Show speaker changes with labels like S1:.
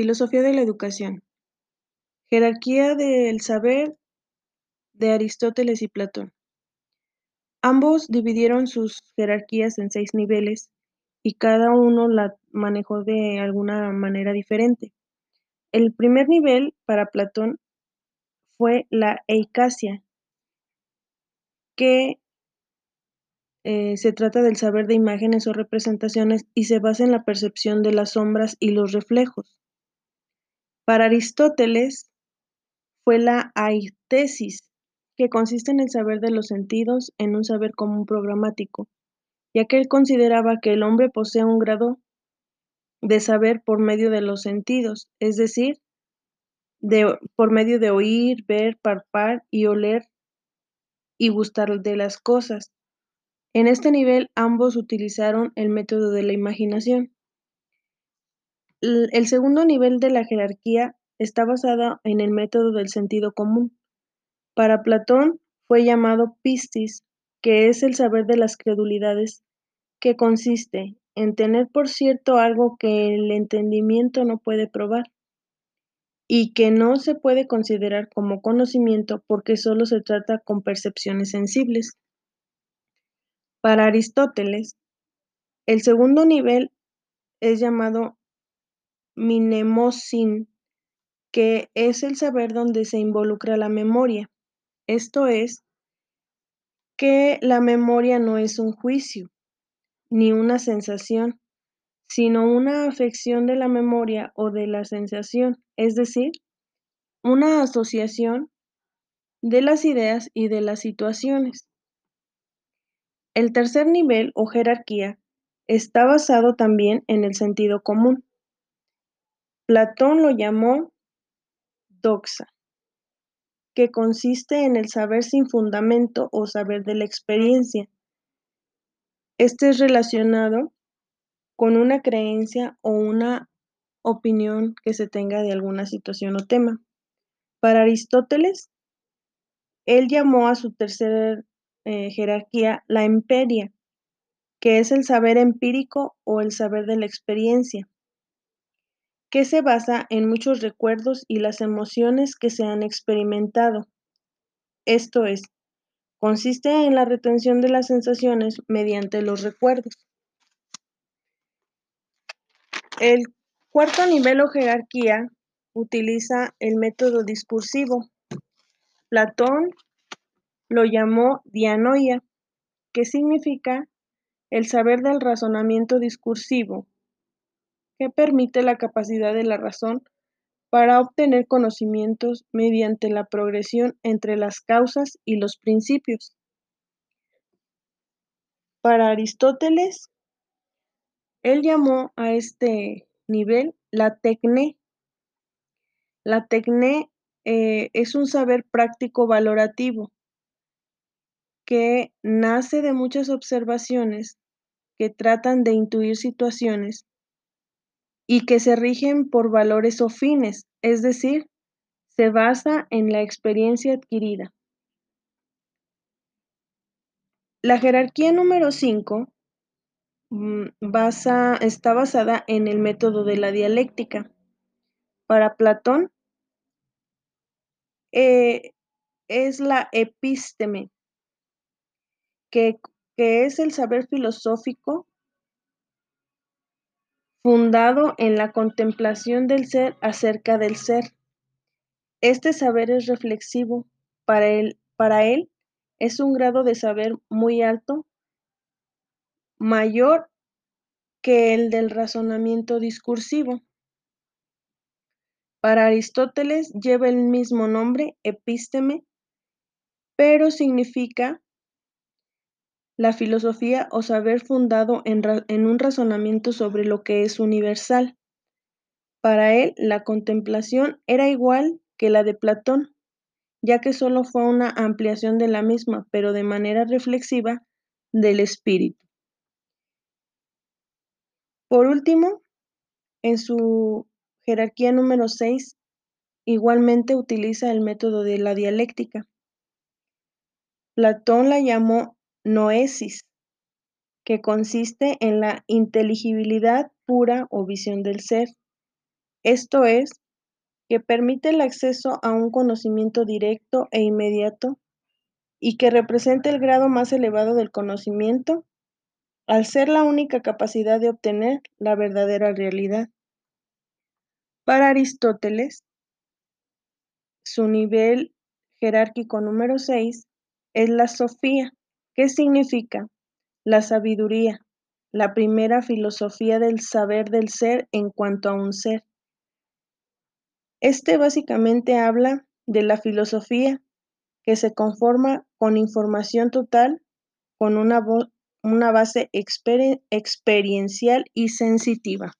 S1: Filosofía de la educación. Jerarquía del saber de Aristóteles y Platón. Ambos dividieron sus jerarquías en seis niveles y cada uno la manejó de alguna manera diferente. El primer nivel para Platón fue la eicasia, que eh, se trata del saber de imágenes o representaciones y se basa en la percepción de las sombras y los reflejos. Para Aristóteles fue la aitesis, que consiste en el saber de los sentidos en un saber común programático, ya que él consideraba que el hombre posee un grado de saber por medio de los sentidos, es decir, de, por medio de oír, ver, palpar y oler y gustar de las cosas. En este nivel ambos utilizaron el método de la imaginación. El segundo nivel de la jerarquía está basado en el método del sentido común. Para Platón fue llamado pistis, que es el saber de las credulidades, que consiste en tener por cierto algo que el entendimiento no puede probar y que no se puede considerar como conocimiento porque solo se trata con percepciones sensibles. Para Aristóteles, el segundo nivel es llamado Mnemosyne, que es el saber donde se involucra la memoria. Esto es, que la memoria no es un juicio ni una sensación, sino una afección de la memoria o de la sensación, es decir, una asociación de las ideas y de las situaciones. El tercer nivel o jerarquía está basado también en el sentido común. Platón lo llamó doxa, que consiste en el saber sin fundamento o saber de la experiencia. Este es relacionado con una creencia o una opinión que se tenga de alguna situación o tema. Para Aristóteles, él llamó a su tercera eh, jerarquía la emperia, que es el saber empírico o el saber de la experiencia que se basa en muchos recuerdos y las emociones que se han experimentado. Esto es, consiste en la retención de las sensaciones mediante los recuerdos. El cuarto nivel o jerarquía utiliza el método discursivo. Platón lo llamó dianoia, que significa el saber del razonamiento discursivo que permite la capacidad de la razón para obtener conocimientos mediante la progresión entre las causas y los principios. Para Aristóteles, él llamó a este nivel la tecné. La tecné eh, es un saber práctico valorativo que nace de muchas observaciones que tratan de intuir situaciones y que se rigen por valores o fines, es decir, se basa en la experiencia adquirida. La jerarquía número 5 mm, está basada en el método de la dialéctica. Para Platón eh, es la epísteme, que, que es el saber filosófico fundado en la contemplación del ser acerca del ser. Este saber es reflexivo, para él, es un grado de saber muy alto, mayor que el del razonamiento discursivo. Para Aristóteles lleva el mismo nombre, epísteme, pero significa la filosofía o saber fundado en, un razonamiento sobre lo que es universal. Para él, la contemplación era igual que la de Platón, ya que solo fue una ampliación de la misma, pero de manera reflexiva, del espíritu. Por último, en su jerarquía número 6, igualmente utiliza el método de la dialéctica. Platón la llamó noesis, que consiste en la inteligibilidad pura o visión del ser. esto es, que permite el acceso a un conocimiento directo e inmediato y que representa el grado más elevado del conocimiento al ser la única capacidad de obtener la verdadera realidad. Para Aristóteles, su nivel jerárquico número 6 es la sofía, que significa la sabiduría, la primera filosofía del saber del ser en cuanto a un ser. Este básicamente habla de la filosofía que se conforma con información total, con una, una base experiencial y sensitiva.